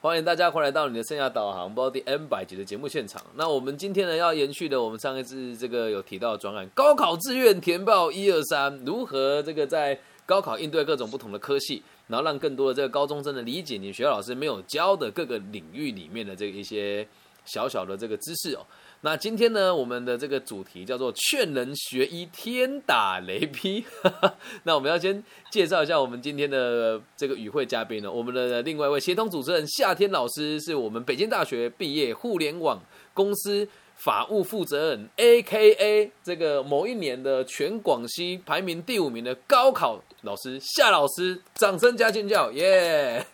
欢迎大家快来到你的生涯导航，包第 M 百集的节目现场。那我们今天呢，要延续的我们上一次这个有提到的专案，高考志愿填报一二三，如何这个在高考应对各种不同的科系，然后让更多的这个高中生的理解你学校老师没有教的各个领域里面的这一些小小的这个知识哦。那今天呢，我们的这个主题叫做“劝人学医，天打雷劈”。那我们要先介绍一下我们今天的这个与会嘉宾呢，我们的另外一位协同主持人夏天老师，是我们北京大学毕业互联网公司法务负责人，A.K.A 这个某一年的全广西排名第五名的高考老师夏老师，掌声加尖叫，耶！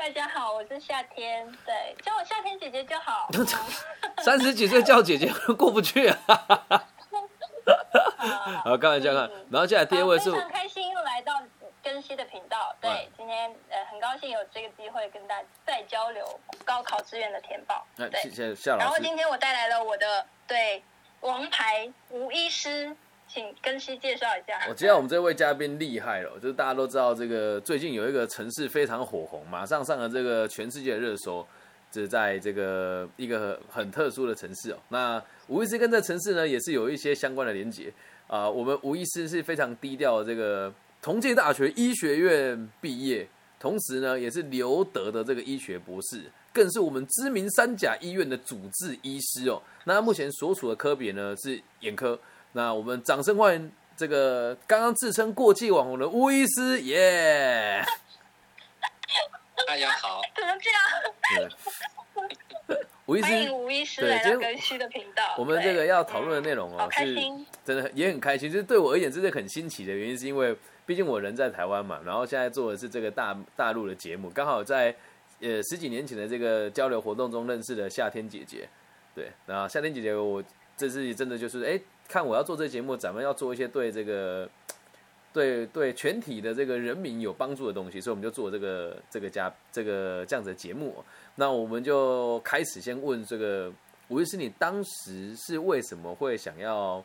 大家好，我是夏天，对，叫我夏天姐姐就好。三十几岁叫姐姐过不去啊！好，开玩笑看。然后接下来第二位是，非常开心又来到根熙的频道。对，今天呃很高兴有这个机会跟大家再交流高考志愿的填报。对，谢谢夏老师。然后今天我带来了我的对王牌吴医师。请根熙介绍一下。我知道我们这位嘉宾厉害了，就是大家都知道这个最近有一个城市非常火红，马上上了这个全世界的热搜，是在这个一个很特殊的城市哦。那吴医师跟这城市呢也是有一些相关的连结啊。我们吴医师是非常低调的，这个同济大学医学院毕业，同时呢也是留德的这个医学博士，更是我们知名三甲医院的主治医师哦。那目前所处的科别呢是眼科。那我们掌声欢迎这个刚刚自称过气网红的吴医师，耶！大家好，怎么这样？吴医师，欢迎吴医师来到更新的频道。我们这个要讨论的内容哦，是真的也很开心。就是对我而言，真的很新奇的原因，是因为毕竟我人在台湾嘛，然后现在做的是这个大大陆的节目，刚好在呃十几年前的这个交流活动中认识了夏天姐姐。对，然后夏天姐姐，我这次真的就是哎。看我要做这节目，咱们要做一些对这个，对对全体的这个人民有帮助的东西，所以我们就做这个这个加这个这样子的节目。那我们就开始先问这个吴医师，你当时是为什么会想要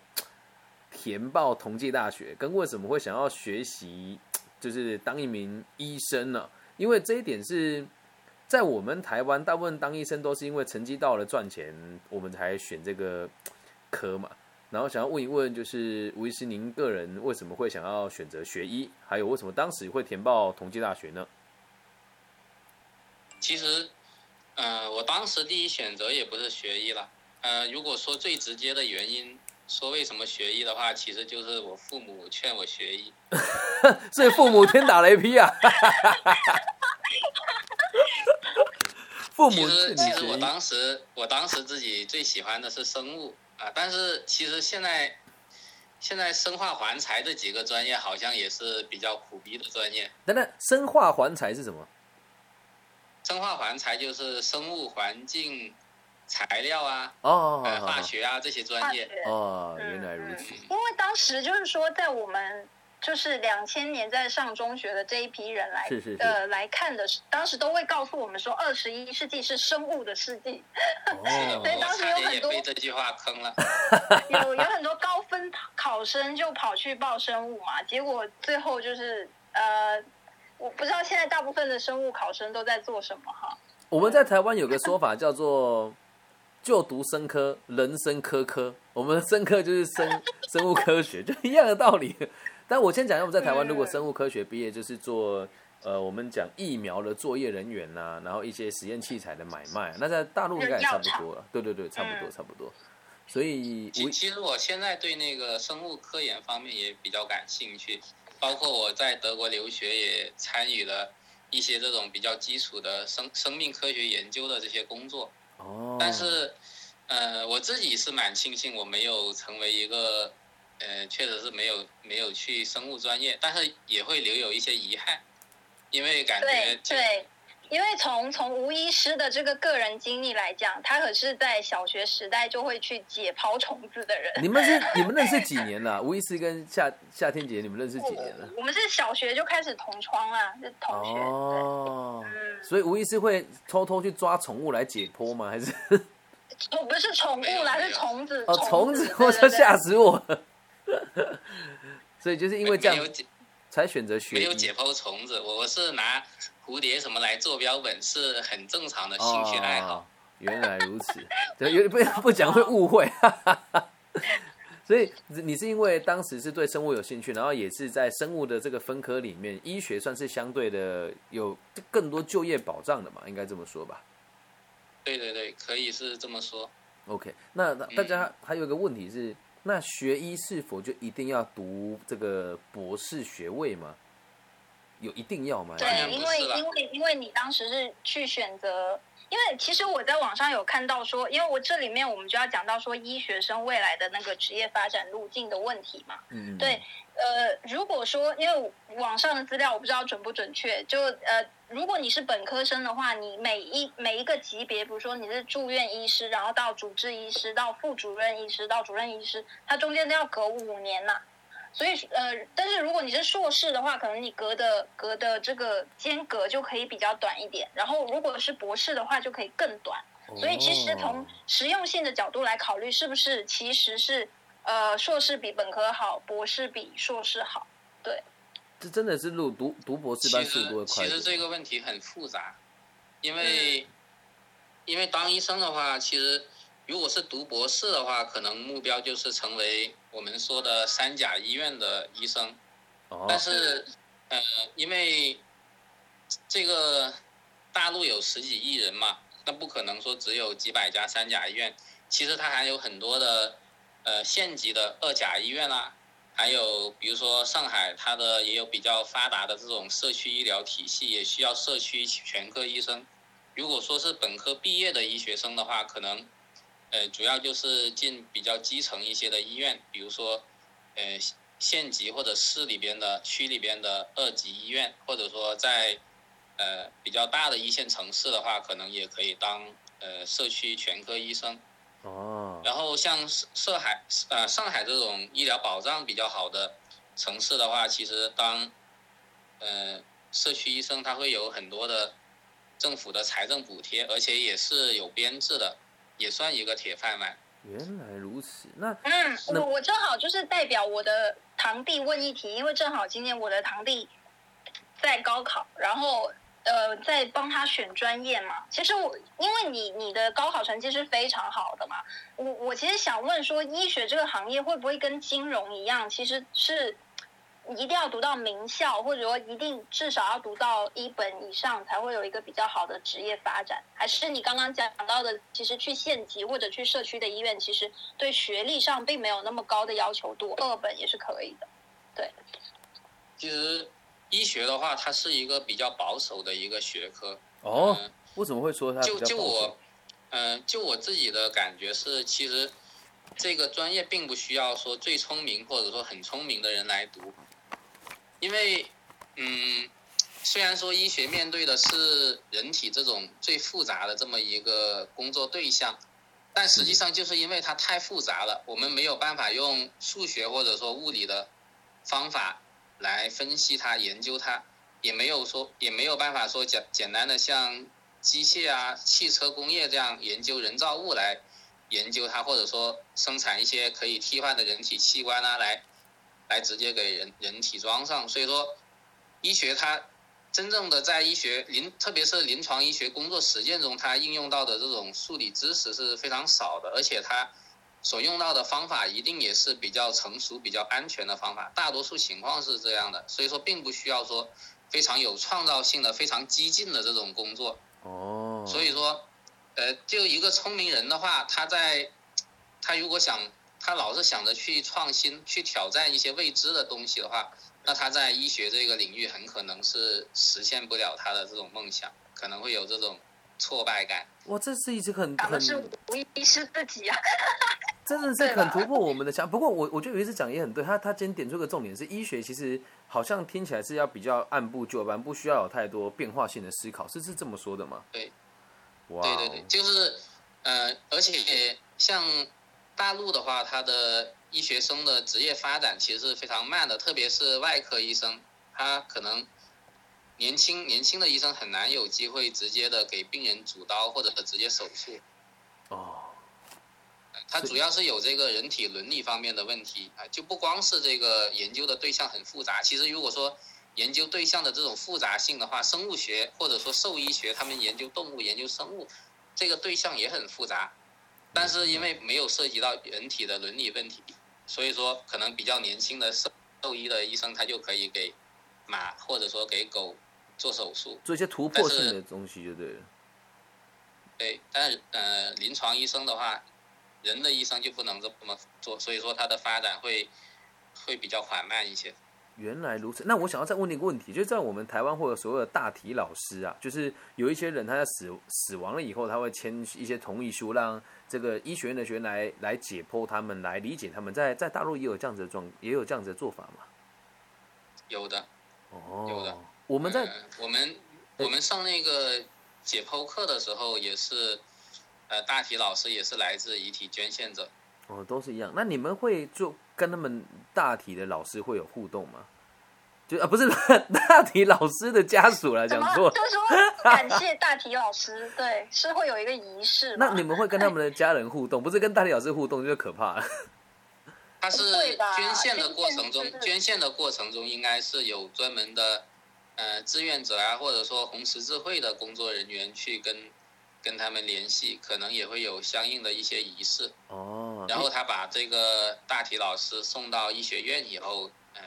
填报同济大学，跟为什么会想要学习就是当一名医生呢？因为这一点是在我们台湾，大部分当医生都是因为成绩到了赚钱，我们才选这个科嘛。然后想要问一问，就是吴医师，您个人为什么会想要选择学医？还有为什么当时会填报同济大学呢？其实，呃，我当时第一选择也不是学医了。呃，如果说最直接的原因，说为什么学医的话，其实就是我父母劝我学医。所以父母天打雷劈啊！父母其实，其实我当时，我当时自己最喜欢的是生物。啊，但是其实现在，现在生化环材这几个专业好像也是比较苦逼的专业。等等，生化环材是什么？生化环材就是生物环境材料啊，哦，化学啊这些专业。哦，原来如此。因为当时就是说，在我们。就是两千年在上中学的这一批人来呃来看的，当时都会告诉我们说，二十一世纪是生物的世纪。所以当时有很多被这句话坑了。有有很多高分考生就跑去报生物嘛，结果最后就是呃，我不知道现在大部分的生物考生都在做什么哈。我们在台湾有个说法叫做就读生科，人生科科。我们生科就是生生物科学，就一样的道理。但我先讲一下，我们在台湾如果生物科学毕业，就是做呃，我们讲疫苗的作业人员呐，然后一些实验器材的买卖。那在大陆应该也差不多了，对对对，差不多差不多。所以，其其实我现在对那个生物科研方面也比较感兴趣，包括我在德国留学也参与了一些这种比较基础的生生命科学研究的这些工作。哦。但是，呃，我自己是蛮庆幸我没有成为一个。呃，确实是没有没有去生物专业，但是也会留有一些遗憾，因为感觉对，因为从从吴医师的这个个人经历来讲，他可是在小学时代就会去解剖虫子的人。你们是你们认识几 年了？吴医师跟夏夏天姐，你们认识几年了？我们是小学就开始同窗啊，是同学。哦，所以吴医师会偷偷去抓宠物来解剖吗？还是？我不是宠物啦，是虫子。哦，虫子，我说，吓死我了！所以就是因为这样，才选择学。没有解剖虫子，我是拿蝴蝶什么来做标本，是很正常的兴趣爱好。原来如此，对有不不讲会误会。所以你是因为当时是对生物有兴趣，然后也是在生物的这个分科里面，医学算是相对的有更多就业保障的嘛？应该这么说吧？对对对，可以是这么说。OK，那大家还有一个问题是，那学医是否就一定要读这个博士学位吗？有一定要吗？对，因为因为因为你当时是去选择。因为其实我在网上有看到说，因为我这里面我们就要讲到说医学生未来的那个职业发展路径的问题嘛。嗯。对，呃，如果说因为网上的资料我不知道准不准确，就呃，如果你是本科生的话，你每一每一个级别，比如说你是住院医师，然后到主治医师，到副主任医师，到主任医师，它中间都要隔五年呐。所以呃，但是如果你是硕士的话，可能你隔的隔的这个间隔就可以比较短一点。然后如果是博士的话，就可以更短。所以其实从实用性的角度来考虑，是不是其实是呃硕士比本科好，博士比硕士好？对，这真的是录读读博士班速度快。其实这个问题很复杂，因为因为当医生的话，其实。如果是读博士的话，可能目标就是成为我们说的三甲医院的医生。哦。但是，呃，因为这个大陆有十几亿人嘛，那不可能说只有几百家三甲医院。其实它还有很多的呃县级的二甲医院啦，还有比如说上海，它的也有比较发达的这种社区医疗体系，也需要社区全科医生。如果说是本科毕业的医学生的话，可能。呃，主要就是进比较基层一些的医院，比如说，呃，县级或者市里边的区里边的二级医院，或者说在，呃，比较大的一线城市的话，可能也可以当呃社区全科医生。哦。然后像上海，呃，上海这种医疗保障比较好的城市的话，其实当，呃，社区医生他会有很多的政府的财政补贴，而且也是有编制的。也算一个铁饭碗。原来如此，那嗯，我我正好就是代表我的堂弟问一题，因为正好今年我的堂弟在高考，然后呃在帮他选专业嘛。其实我因为你你的高考成绩是非常好的嘛，我我其实想问说，医学这个行业会不会跟金融一样，其实是。一定要读到名校，或者说一定至少要读到一本以上，才会有一个比较好的职业发展。还是你刚刚讲到的，其实去县级或者去社区的医院，其实对学历上并没有那么高的要求，度二本也是可以的。对，其实医学的话，它是一个比较保守的一个学科。哦，为什么会说它就就我，嗯，就我自己的感觉是，其实这个专业并不需要说最聪明或者说很聪明的人来读。因为，嗯，虽然说医学面对的是人体这种最复杂的这么一个工作对象，但实际上就是因为它太复杂了，我们没有办法用数学或者说物理的方法来分析它、研究它，也没有说也没有办法说简简单的像机械啊、汽车工业这样研究人造物来研究它，或者说生产一些可以替换的人体器官啊来。来直接给人人体装上，所以说，医学它真正的在医学临，特别是临床医学工作实践中，它应用到的这种数理知识是非常少的，而且它所用到的方法一定也是比较成熟、比较安全的方法，大多数情况是这样的，所以说并不需要说非常有创造性的、非常激进的这种工作。哦。所以说，呃，就一个聪明人的话，他在他如果想。他老是想着去创新、去挑战一些未知的东西的话，那他在医学这个领域很可能是实现不了他的这种梦想，可能会有这种挫败感。哇，这是一直很很是无疑是自己啊，真的是很突破我们的想。不过我我觉得有一次讲也很对，他他今天点出个重点是，医学其实好像听起来是要比较按部就班，不需要有太多变化性的思考，是是这么说的吗？对，哇，对对对，就是呃，而且像。大陆的话，他的医学生的职业发展其实是非常慢的，特别是外科医生，他可能年轻年轻的医生很难有机会直接的给病人主刀或者直接手术。哦。它主要是有这个人体伦理方面的问题啊，就不光是这个研究的对象很复杂。其实如果说研究对象的这种复杂性的话，生物学或者说兽医学，他们研究动物、研究生物，这个对象也很复杂。但是因为没有涉及到人体的伦理问题，所以说可能比较年轻的兽兽医的医生他就可以给马或者说给狗做手术，做一些突破性的东西就对了。对，但是呃，临床医生的话，人的医生就不能这么做，所以说它的发展会会比较缓慢一些。原来如此，那我想要再问你一个问题，就是在我们台湾或者所有的大体老师啊，就是有一些人他在死死亡了以后，他会签一些同意书，让这个医学院的学员来来解剖他们，来理解他们。在在大陆也有这样子的状，也有这样子的做法吗？有的，哦，有的。我们在我们我们上那个解剖课的时候，也是呃大体老师也是来自遗体捐献者。哦，都是一样。那你们会就跟他们大体的老师会有互动吗？就啊，不是 大体老师的家属来讲错，就是说感谢大体老师，对，是会有一个仪式。那你们会跟他们的家人互动，不是跟大体老师互动就可怕了。他是捐献的过程中，捐献的过程中应该是有专门的呃志愿者啊，或者说红十字会的工作人员去跟。跟他们联系，可能也会有相应的一些仪式。哦。然后他把这个大体老师送到医学院以后，嗯，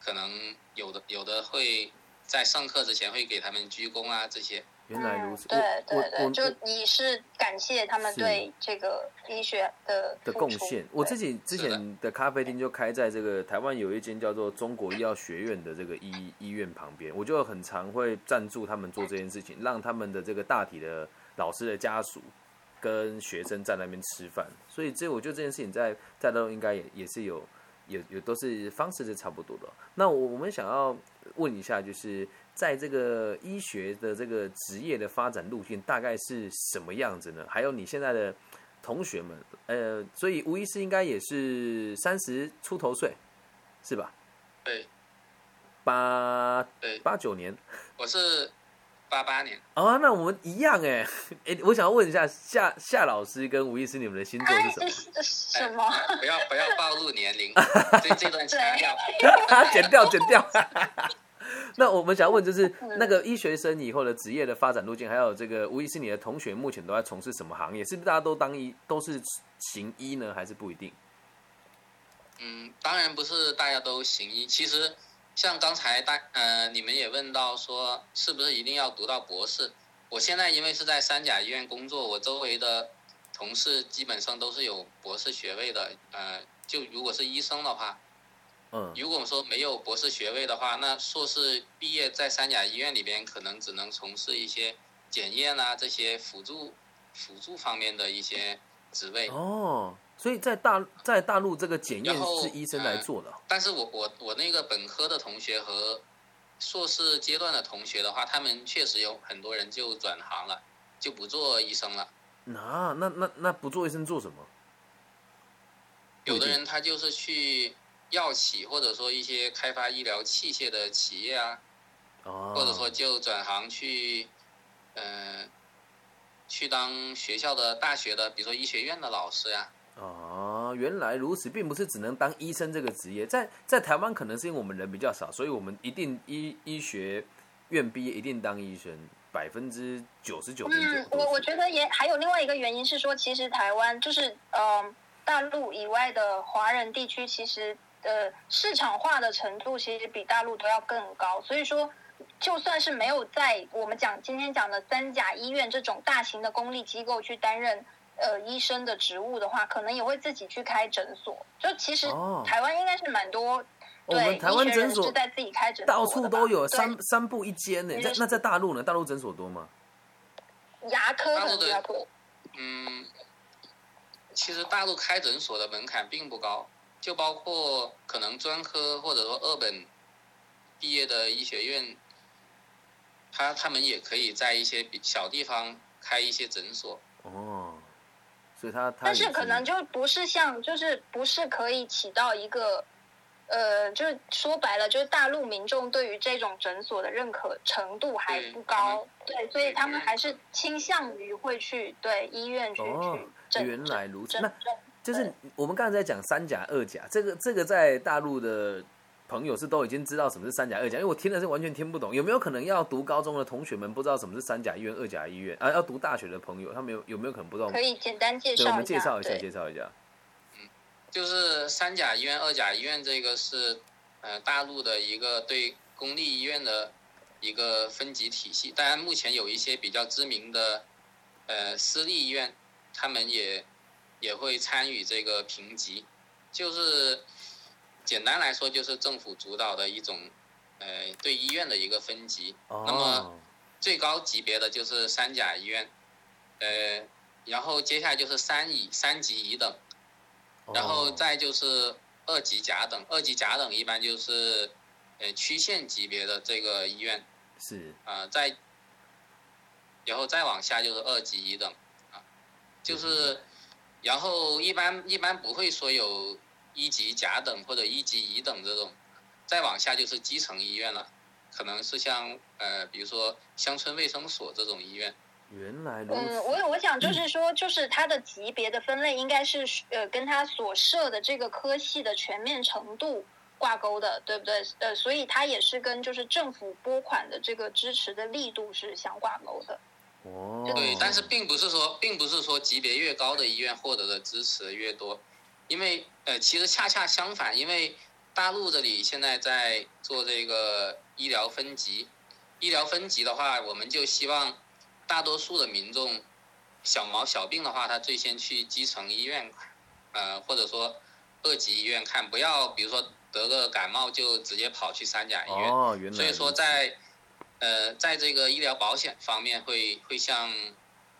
可能有的有的会在上课之前会给他们鞠躬啊这些。原来如此，对对对，就你是感谢他们对这个医学的的贡献。我自己之前的咖啡厅就开在这个台湾有一间叫做中国医药学院的这个医医院旁边，我就很常会赞助他们做这件事情，让他们的这个大体的老师的家属跟学生在那边吃饭。所以这我觉得这件事情在在都应该也也是有也也都是方式是差不多的。那我我们想要问一下就是。在这个医学的这个职业的发展路径大概是什么样子呢？还有你现在的同学们，呃，所以吴医师应该也是三十出头岁，是吧？对，八对八九年，我是八八年。哦，那我们一样哎，哎，我想要问一下夏夏老师跟吴医师，你们的星座是什么？什么？不要不要暴露年龄，这这段 剪掉，剪掉剪掉。那我们想问，就是那个医学生以后的职业的发展路径，还有这个吴医师，你的同学目前都在从事什么行业？是不是大家都当医，都是行医呢？还是不一定？嗯，当然不是大家都行医。其实像刚才大呃，你们也问到说，是不是一定要读到博士？我现在因为是在三甲医院工作，我周围的同事基本上都是有博士学位的。呃，就如果是医生的话。嗯，如果说没有博士学位的话，那硕士毕业在三甲医院里边，可能只能从事一些检验啊这些辅助辅助方面的一些职位。哦，所以在大在大陆这个检验是医生来做的。但是我我我那个本科的同学和硕士阶段的同学的话，他们确实有很多人就转行了，就不做医生了。那那那那不做医生做什么？有的人他就是去。药企或者说一些开发医疗器械的企业啊，或者说就转行去，嗯，去当学校的大学的，比如说医学院的老师呀。哦，原来如此，并不是只能当医生这个职业，在在台湾可能是因为我们人比较少，所以我们一定医医学院毕业一定当医生，百分之九十九点九。嗯，我我觉得也还有另外一个原因是说，其实台湾就是呃大陆以外的华人地区，其实。呃，市场化的程度其实比大陆都要更高，所以说，就算是没有在我们讲今天讲的三甲医院这种大型的公立机构去担任呃医生的职务的话，可能也会自己去开诊所。就其实台湾应该是蛮多，对，台湾诊所是在自己开诊所，到处都有，三三步一间呢。那那在大陆呢？大陆诊所多吗？牙科很比较多。嗯，其实大陆开诊所的门槛并不高。就包括可能专科或者说二本毕业的医学院，他他们也可以在一些小地方开一些诊所。哦，所以他他但是可能就不是像就是不是可以起到一个呃，就是说白了，就是大陆民众对于这种诊所的认可程度还不高，对，所以他们还是倾向于会去对医院去去原来如此，那就是我们刚才在讲三甲、二甲，这个这个在大陆的朋友是都已经知道什么是三甲、二甲，因为我听的是完全听不懂。有没有可能要读高中的同学们不知道什么是三甲医院、二甲医院啊？要读大学的朋友，他们有有没有可能不知道？可以简单介绍我们介绍一下，介绍一下。嗯就是三甲医院、二甲医院，这个是呃大陆的一个对公立医院的一个分级体系。当然，目前有一些比较知名的呃私立医院，他们也也会参与这个评级。就是简单来说，就是政府主导的一种呃对医院的一个分级。那么最高级别的就是三甲医院，呃，然后接下来就是三乙、三级乙等。然后再就是二级甲等，二级甲等一般就是，呃，区县级别的这个医院，是啊，再，然后再往下就是二级乙等，啊，就是，然后一般一般不会说有一级甲等或者一级乙等这种，再往下就是基层医院了，可能是像呃，比如说乡村卫生所这种医院。原来如此。嗯，我我想就是 说，就是它的级别的分类应该是呃，跟它所设的这个科系的全面程度挂钩的，对不对？呃，所以它也是跟就是政府拨款的这个支持的力度是相挂钩的。哦。对，但是并不是说，并不是说级别越高的医院获得的支持越多，因为呃，其实恰恰相反，因为大陆这里现在在做这个医疗分级，医疗分级的话，我们就希望。大多数的民众，小毛小病的话，他最先去基层医院，呃，或者说二级医院看，不要比如说得个感冒就直接跑去三甲医院。哦，原来。所以说在，呃，在这个医疗保险方面会会向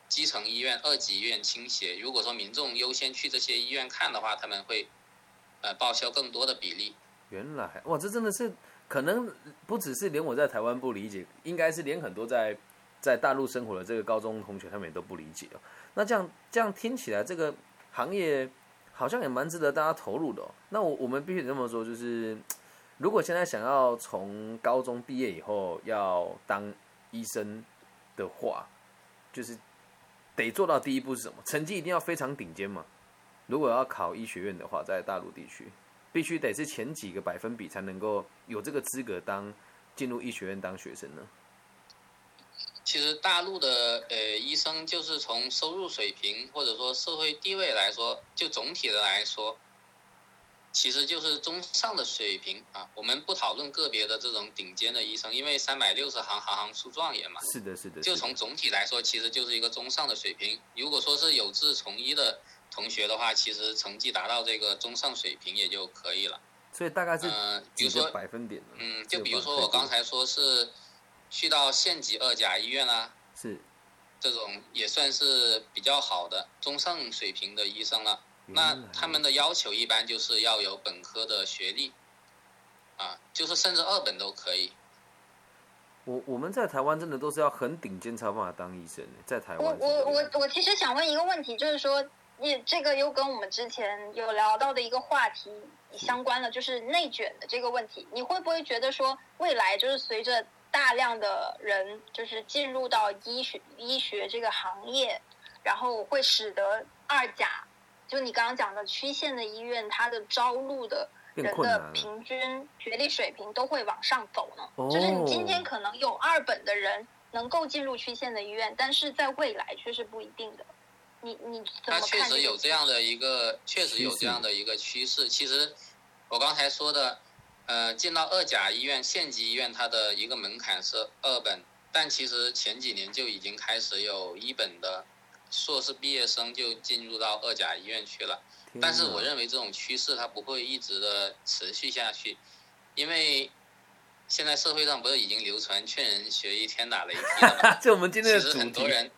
基层医院、二级医院倾斜。如果说民众优先去这些医院看的话，他们会呃报销更多的比例。原来，哇，这真的是可能不只是连我在台湾不理解，应该是连很多在。在大陆生活的这个高中同学，他们也都不理解哦。那这样这样听起来，这个行业好像也蛮值得大家投入的。那我我们必须这么说，就是如果现在想要从高中毕业以后要当医生的话，就是得做到第一步是什么？成绩一定要非常顶尖嘛？如果要考医学院的话，在大陆地区，必须得是前几个百分比才能够有这个资格当进入医学院当学生呢？其实大陆的呃医生就是从收入水平或者说社会地位来说，就总体的来说，其实就是中上的水平啊。我们不讨论个别的这种顶尖的医生，因为三百六十行，行行出状元嘛。是的，是的。就从总体来说，其实就是一个中上的水平。如果说是有志从医的同学的话，其实成绩达到这个中上水平也就可以了。所以大概是嗯，比如说百分点嗯，就比如说我刚才说是。去到县级二甲医院啦，是，这种也算是比较好的中上水平的医生了。那他们的要求一般就是要有本科的学历，啊，就是甚至二本都可以。我我们在台湾真的都是要很顶尖才有办法当医生，在台湾。我我我我其实想问一个问题，就是说，你这个又跟我们之前有聊到的一个话题相关了，就是内卷的这个问题。你会不会觉得说，未来就是随着大量的人就是进入到医学医学这个行业，然后会使得二甲，就你刚刚讲的区县的医院，它的招录的人的平均学历水平都会往上走呢。就是你今天可能有二本的人能够进入区县的医院，但是在未来却是不一定的。你你怎么看？确实有这样的一个，确实有这样的一个趋势。其实我刚才说的。呃，进到二甲医院、县级医院，它的一个门槛是二本，但其实前几年就已经开始有一本的硕士毕业生就进入到二甲医院去了。但是我认为这种趋势它不会一直的持续下去，因为现在社会上不是已经流传“劝人学医，天打雷劈”了吗？就我们今天的其实很多人，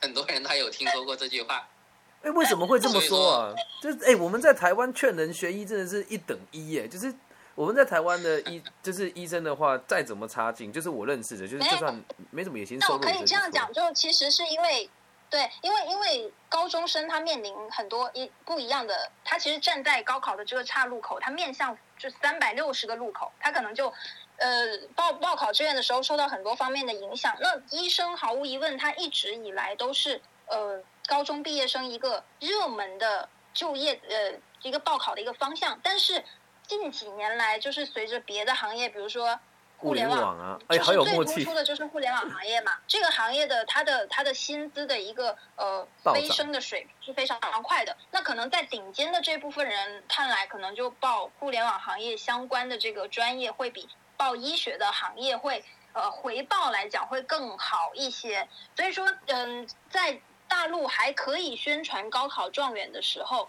很多人他有听说过这句话。哎，为什么会这么说啊？就是哎，我们在台湾劝人学医真的是一等一耶，就是。我们在台湾的医 就是医生的话，再怎么差劲，就是我认识的，就是就算没怎么野心收入。那我可以这样讲，就其实是因为，对，因为因为高中生他面临很多一不一样的，他其实站在高考的这个岔路口，他面向就三百六十个路口，他可能就呃报报考志愿的时候受到很多方面的影响。那医生毫无疑问，他一直以来都是呃高中毕业生一个热门的就业呃一个报考的一个方向，但是近几年来，就是随着别的行业，比如说。互联网啊，就是最突出的就是互联网行业嘛。这个行业的它的它的薪资的一个呃飞升的水平是非常快的。那可能在顶尖的这部分人看来，可能就报互联网行业相关的这个专业会比报医学的行业会呃回报来讲会更好一些。所以说，嗯，在大陆还可以宣传高考状元的时候，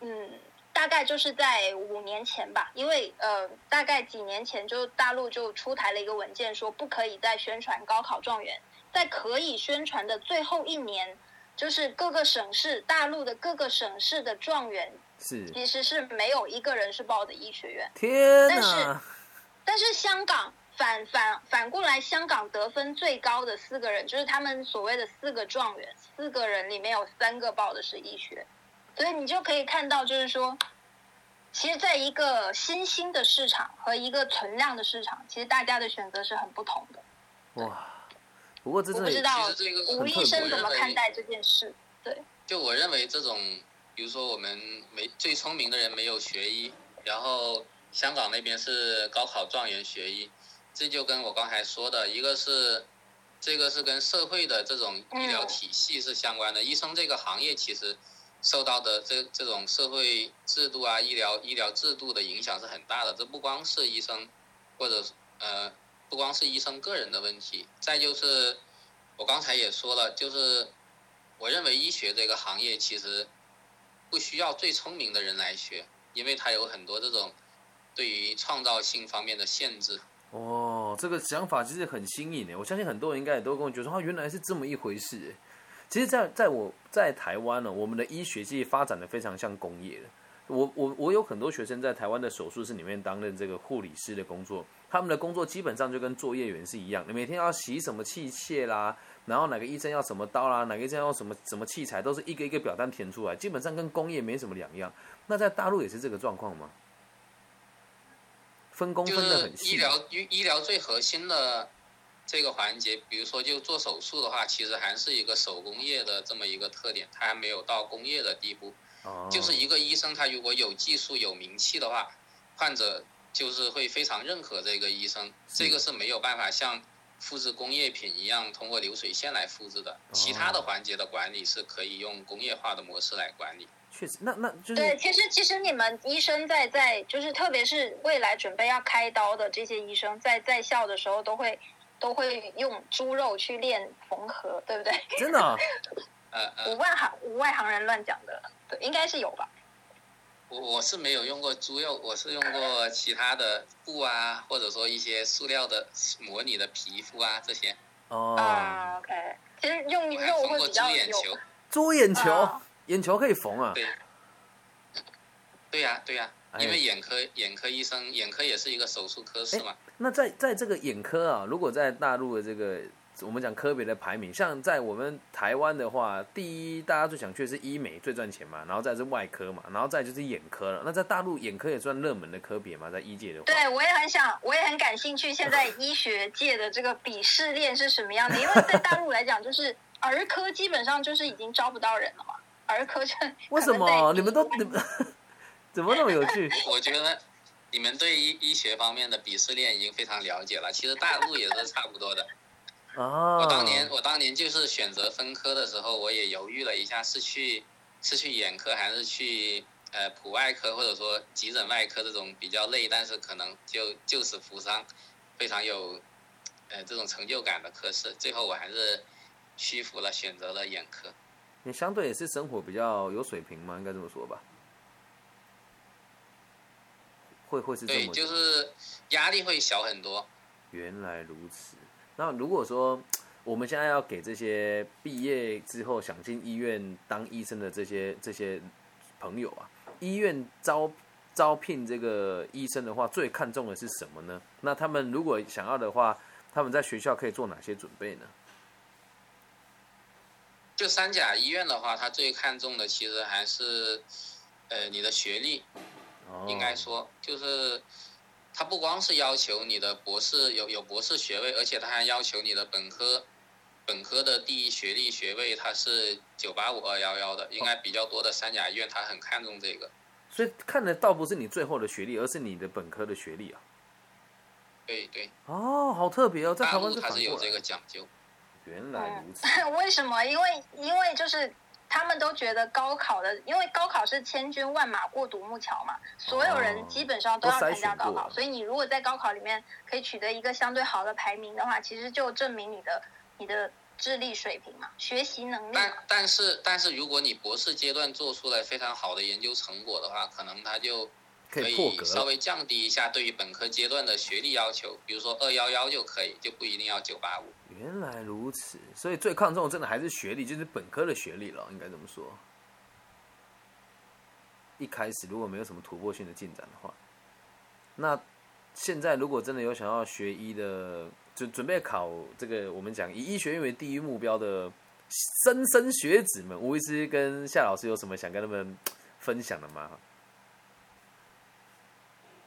嗯。大概就是在五年前吧，因为呃，大概几年前就大陆就出台了一个文件，说不可以再宣传高考状元，在可以宣传的最后一年，就是各个省市，大陆的各个省市的状元是其实是没有一个人是报的医学院。天但是但是香港反反反过来，香港得分最高的四个人，就是他们所谓的四个状元，四个人里面有三个报的是医学。所以你就可以看到，就是说，其实在一个新兴的市场和一个存量的市场，其实大家的选择是很不同的。哇，不过这我不知道吴医生怎么看待这件事。对，就我认为这种，比如说我们没最聪明的人没有学医，然后香港那边是高考状元学医，这就跟我刚才说的一个是，这个是跟社会的这种医疗体系是相关的。医生这个行业其实。受到的这这种社会制度啊，医疗医疗制度的影响是很大的。这不光是医生，或者呃，不光是医生个人的问题。再就是，我刚才也说了，就是我认为医学这个行业其实不需要最聪明的人来学，因为它有很多这种对于创造性方面的限制。哦，这个想法其实很新颖的，我相信很多人应该也都跟我觉得说，原来是这么一回事。其实，在在我在台湾呢，我们的医学系发展的非常像工业的。我我我有很多学生在台湾的手术室里面担任这个护理师的工作，他们的工作基本上就跟作业员是一样，你每天要洗什么器械啦，然后哪个医生要什么刀啦，哪个医生要什么什么器材，都是一个一个表单填出来，基本上跟工业没什么两样。那在大陆也是这个状况吗？分工分的很细。医疗医疗最核心的。这个环节，比如说就做手术的话，其实还是一个手工业的这么一个特点，它还没有到工业的地步。哦。就是一个医生，他如果有技术、有名气的话，患者就是会非常认可这个医生。这个是没有办法像复制工业品一样通过流水线来复制的。其他的环节的管理是可以用工业化的模式来管理。确实，那那就是对。其实，其实你们医生在在就是，特别是未来准备要开刀的这些医生，在在校的时候都会。都会用猪肉去练缝合，对不对？真的？呃呃，外行无外行人乱讲的，对，应该是有吧。我我是没有用过猪肉，我是用过其他的布啊，或者说一些塑料的模拟的皮肤啊这些。哦。啊，OK。其实用肉会比较有。猪眼球，眼球可以缝啊。对。对呀，对呀。因为眼科眼科医生，眼科也是一个手术科室嘛。那在在这个眼科啊，如果在大陆的这个我们讲科别的排名，像在我们台湾的话，第一大家最想去的是医美最赚钱嘛，然后再是外科嘛，然后再就是眼科了。那在大陆眼科也算热门的科别嘛，在医界的话。对，我也很想，我也很感兴趣，现在医学界的这个鄙视链是什么样的？因为在大陆来讲，就是儿科基本上就是已经招不到人了嘛，儿科就为什么你们都你们？怎么那么有趣？我觉得你们对医医学方面的鄙视链已经非常了解了。其实大陆也是差不多的。哦。我当年我当年就是选择分科的时候，我也犹豫了一下，是去是去眼科还是去呃普外科或者说急诊外科这种比较累，但是可能就救死扶伤，非常有呃这种成就感的科室。最后我还是屈服了，选择了眼科。你相对也是生活比较有水平嘛？应该这么说吧。会会是这么，对，就是压力会小很多。原来如此。那如果说我们现在要给这些毕业之后想进医院当医生的这些这些朋友啊，医院招招聘这个医生的话，最看重的是什么呢？那他们如果想要的话，他们在学校可以做哪些准备呢？就三甲医院的话，他最看重的其实还是呃你的学历。应该说就是，他不光是要求你的博士有有博士学位，而且他还要求你的本科本科的第一学历学位，他是九八五二幺幺的，应该比较多的三甲医院他很看重这个。所以看的倒不是你最后的学历，而是你的本科的学历啊。对对。哦，好特别哦，在台湾是有这个讲究。原来如此。为什么？因为因为就是他们都觉得高考的，因为高考是千军万马过独木桥嘛，所有人基本上都要参加高考，所以你如果在高考里面可以取得一个相对好的排名的话，其实就证明你的你的智力水平嘛，学习能力。但但是但是如果你博士阶段做出来非常好的研究成果的话，可能他就。可以稍微降低一下对于本科阶段的学历要求，比如说二幺幺就可以，就不一定要九八五。原来如此，所以最看重的真的还是学历，就是本科的学历了，应该这么说。一开始如果没有什么突破性的进展的话，那现在如果真的有想要学医的，就准备考这个我们讲以医学院为第一目标的莘莘学子们，吴医师跟夏老师有什么想跟他们分享的吗？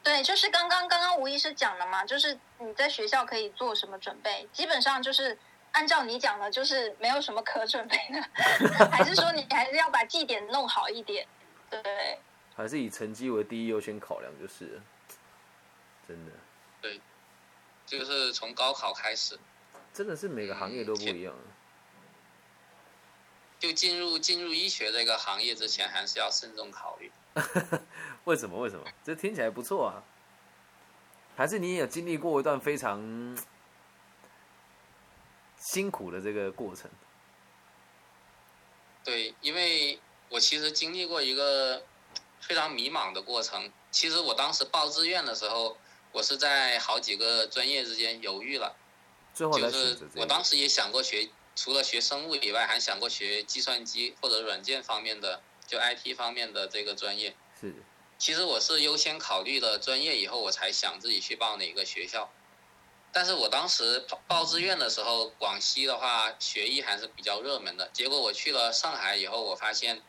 对，就是刚刚刚刚吴医师讲的嘛，就是你在学校可以做什么准备，基本上就是按照你讲的，就是没有什么可准备的，还是说你还是要把绩点弄好一点，对，还是以成绩为第一优先考量，就是真的，对，就是从高考开始，真的是每个行业都不一样，就进入进入医学这个行业之前，还是要慎重考虑。为什么？为什么？这听起来不错啊！还是你也有经历过一段非常辛苦的这个过程？对，因为我其实经历过一个非常迷茫的过程。其实我当时报志愿的时候，我是在好几个专业之间犹豫了。最后就是我当时也想过学，除了学生物以外，还想过学计算机或者软件方面的，就 IT 方面的这个专业。是。其实我是优先考虑了专业以后，我才想自己去报哪个学校。但是我当时报志愿的时候，广西的话学医还是比较热门的。结果我去了上海以后，我发现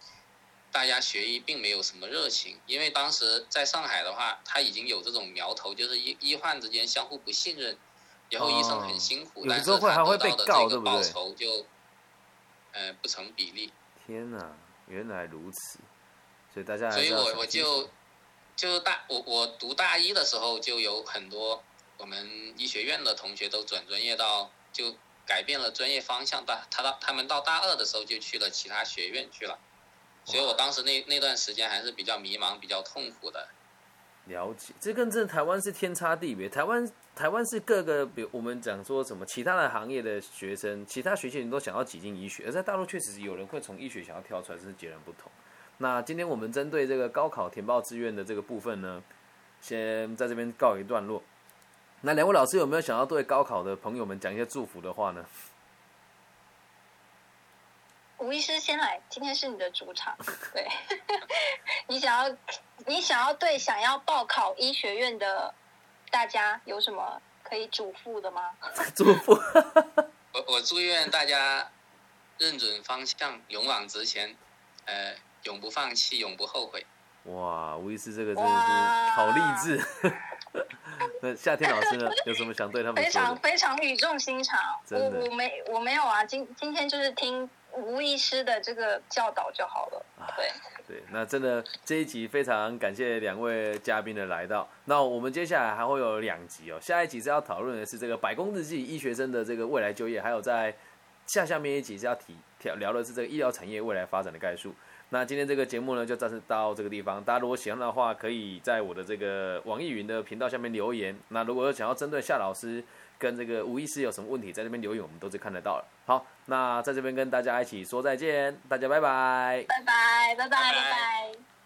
大家学医并没有什么热情，因为当时在上海的话，他已经有这种苗头，就是医医患之间相互不信任，然后医生很辛苦，但是他得到的这个报酬就，呃，不成比例。天哪，原来如此，所以大家所以我我就。就大我我读大一的时候，就有很多我们医学院的同学都转专业到，就改变了专业方向。到他到他们到大二的时候就去了其他学院去了，所以我当时那那段时间还是比较迷茫、比较痛苦的。了解，这跟这台湾是天差地别。台湾台湾是各个，比如我们讲说什么其他的行业的学生，其他学习人都想要挤进医学，而在大陆确实是有人会从医学想要跳出来，这是截然不同。那今天我们针对这个高考填报志愿的这个部分呢，先在这边告一段落。那两位老师有没有想要对高考的朋友们讲一些祝福的话呢？吴医师先来，今天是你的主场。对，你想要你想要对想要报考医学院的大家有什么可以嘱咐的吗？嘱咐，我我祝愿大家认准方向，勇往直前。呃。永不放弃，永不后悔。哇，吴医师这个真的是好励志。那夏天老师呢？有什么想对他们？非常非常语重心长。我我没我没有啊，今今天就是听吴医师的这个教导就好了。对对，那真的这一集非常感谢两位嘉宾的来到。那我们接下来还会有两集哦。下一集是要讨论的是这个百工日记医学生的这个未来就业，还有在下下面一集是要提聊的是这个医疗产业未来发展的概述。那今天这个节目呢，就暂时到这个地方。大家如果喜欢的话，可以在我的这个网易云的频道下面留言。那如果有想要针对夏老师跟这个吴医师有什么问题，在这边留言，我们都是看得到了。好，那在这边跟大家一起说再见，大家拜拜，拜拜，拜拜，拜拜。